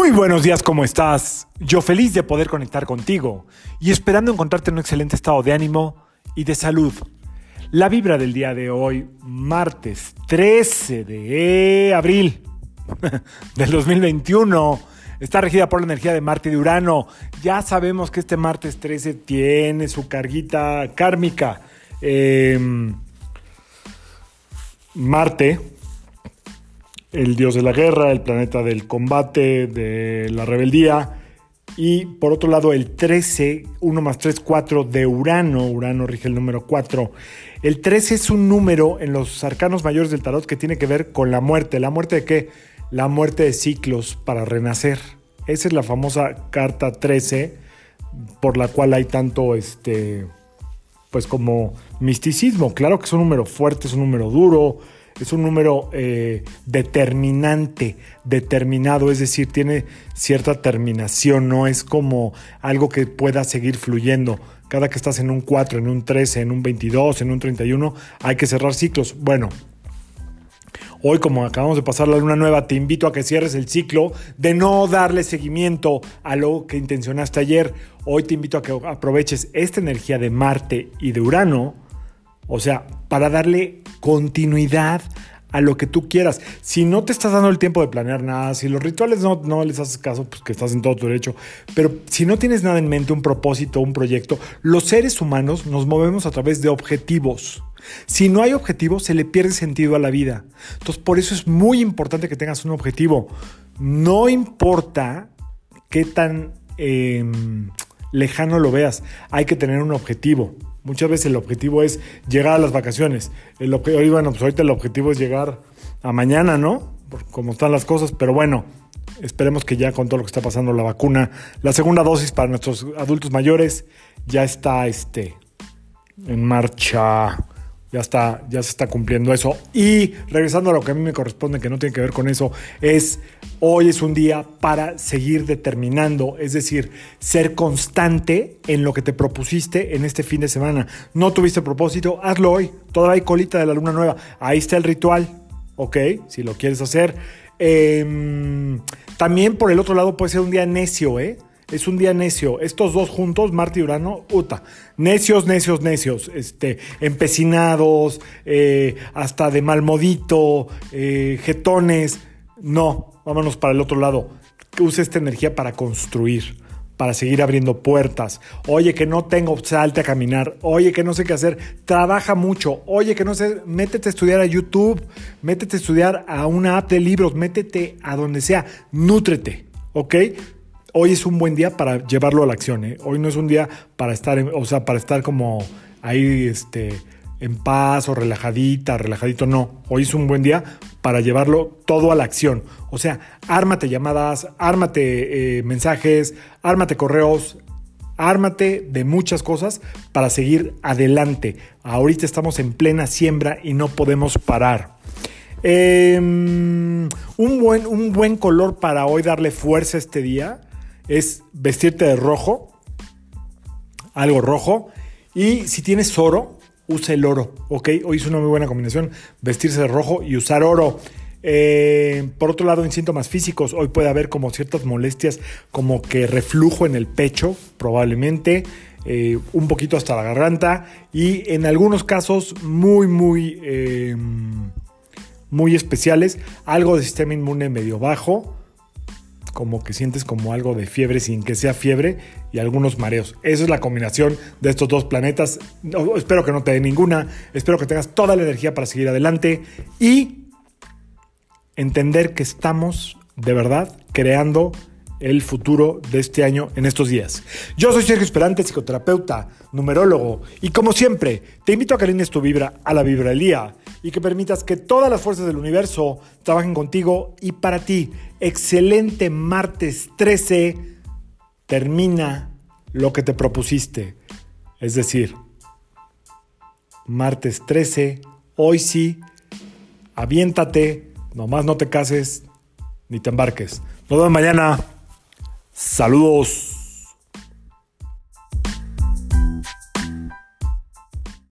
Muy buenos días, ¿cómo estás? Yo feliz de poder conectar contigo y esperando encontrarte en un excelente estado de ánimo y de salud. La vibra del día de hoy, martes 13 de abril del 2021, está regida por la energía de Marte y de Urano. Ya sabemos que este martes 13 tiene su carguita kármica. Em, Marte el dios de la guerra, el planeta del combate, de la rebeldía. Y por otro lado, el 13, 1 más 3, 4 de Urano. Urano rige el número 4. El 13 es un número en los arcanos mayores del tarot que tiene que ver con la muerte. ¿La muerte de qué? La muerte de ciclos para renacer. Esa es la famosa carta 13 por la cual hay tanto este pues como misticismo. Claro que es un número fuerte, es un número duro, es un número eh, determinante, determinado, es decir, tiene cierta terminación, no es como algo que pueda seguir fluyendo. Cada que estás en un 4, en un 13, en un 22, en un 31, hay que cerrar ciclos. Bueno, Hoy, como acabamos de pasar la luna nueva, te invito a que cierres el ciclo de no darle seguimiento a lo que intencionaste ayer. Hoy te invito a que aproveches esta energía de Marte y de Urano o sea, para darle continuidad a lo que tú quieras. Si no te estás dando el tiempo de planear nada, si los rituales no, no les haces caso, pues que estás en todo tu derecho. Pero si no tienes nada en mente, un propósito, un proyecto, los seres humanos nos movemos a través de objetivos. Si no hay objetivos, se le pierde sentido a la vida. Entonces, por eso es muy importante que tengas un objetivo. No importa qué tan em, lejano lo veas, hay que tener un objetivo. Muchas veces el objetivo es llegar a las vacaciones. El bueno, pues ahorita el objetivo es llegar a mañana, ¿no? Por como están las cosas, pero bueno, esperemos que ya con todo lo que está pasando la vacuna, la segunda dosis para nuestros adultos mayores ya está este, en marcha ya está, ya se está cumpliendo eso. Y regresando a lo que a mí me corresponde, que no tiene que ver con eso, es hoy es un día para seguir determinando, es decir, ser constante en lo que te propusiste en este fin de semana. No tuviste propósito, hazlo hoy. Todavía hay colita de la luna nueva. Ahí está el ritual, ¿ok? Si lo quieres hacer. Em, también por el otro lado puede ser un día necio, ¿eh? Es un día necio. Estos dos juntos, Marte y Urano, uta, necios, necios, necios, este, empecinados, eh, hasta de malmodito, eh, jetones. No, vámonos para el otro lado. Use esta energía para construir, para seguir abriendo puertas. Oye, que no tengo, salte a caminar. Oye, que no sé qué hacer, trabaja mucho. Oye, que no sé, métete a estudiar a YouTube, métete a estudiar a una app de libros, métete a donde sea, nútrete, ¿ok? Hoy es un buen día para llevarlo a la acción. ¿eh? Hoy no es un día para estar, o sea, para estar como ahí, este, en paz o relajadita, relajadito. No, hoy es un buen día para llevarlo todo a la acción. O sea, ármate llamadas, ármate eh, mensajes, ármate correos, ármate de muchas cosas para seguir adelante. Ahorita estamos en plena siembra y no podemos parar. Em, un, buen, un buen color para hoy darle fuerza a este día es vestirte de rojo, algo rojo, y si tienes oro, usa el oro, ¿ok? Hoy es una muy buena combinación, vestirse de rojo y usar oro. Eh, por otro lado, en síntomas físicos, hoy puede haber como ciertas molestias, como que reflujo en el pecho, probablemente, eh, un poquito hasta la garganta, y en algunos casos muy, muy, eh, muy especiales, algo de sistema inmune medio bajo, como que sientes como algo de fiebre sin que sea fiebre y algunos mareos. Esa es la combinación de estos dos planetas. espero que no te dé ninguna, espero que tengas toda la energía para seguir adelante y entender que estamos de verdad creando el futuro de este año en estos días. Yo soy Sergio Esperante, psicoterapeuta, numerólogo, y como siempre, te invito a que alines tu vibra a la vibra del día y que permitas que todas las fuerzas del universo trabajen contigo y para ti. Excelente martes 13, termina lo que te propusiste. Es decir, martes 13, hoy sí, aviéntate, nomás no te cases ni te embarques. Nos vemos mañana. Saludos.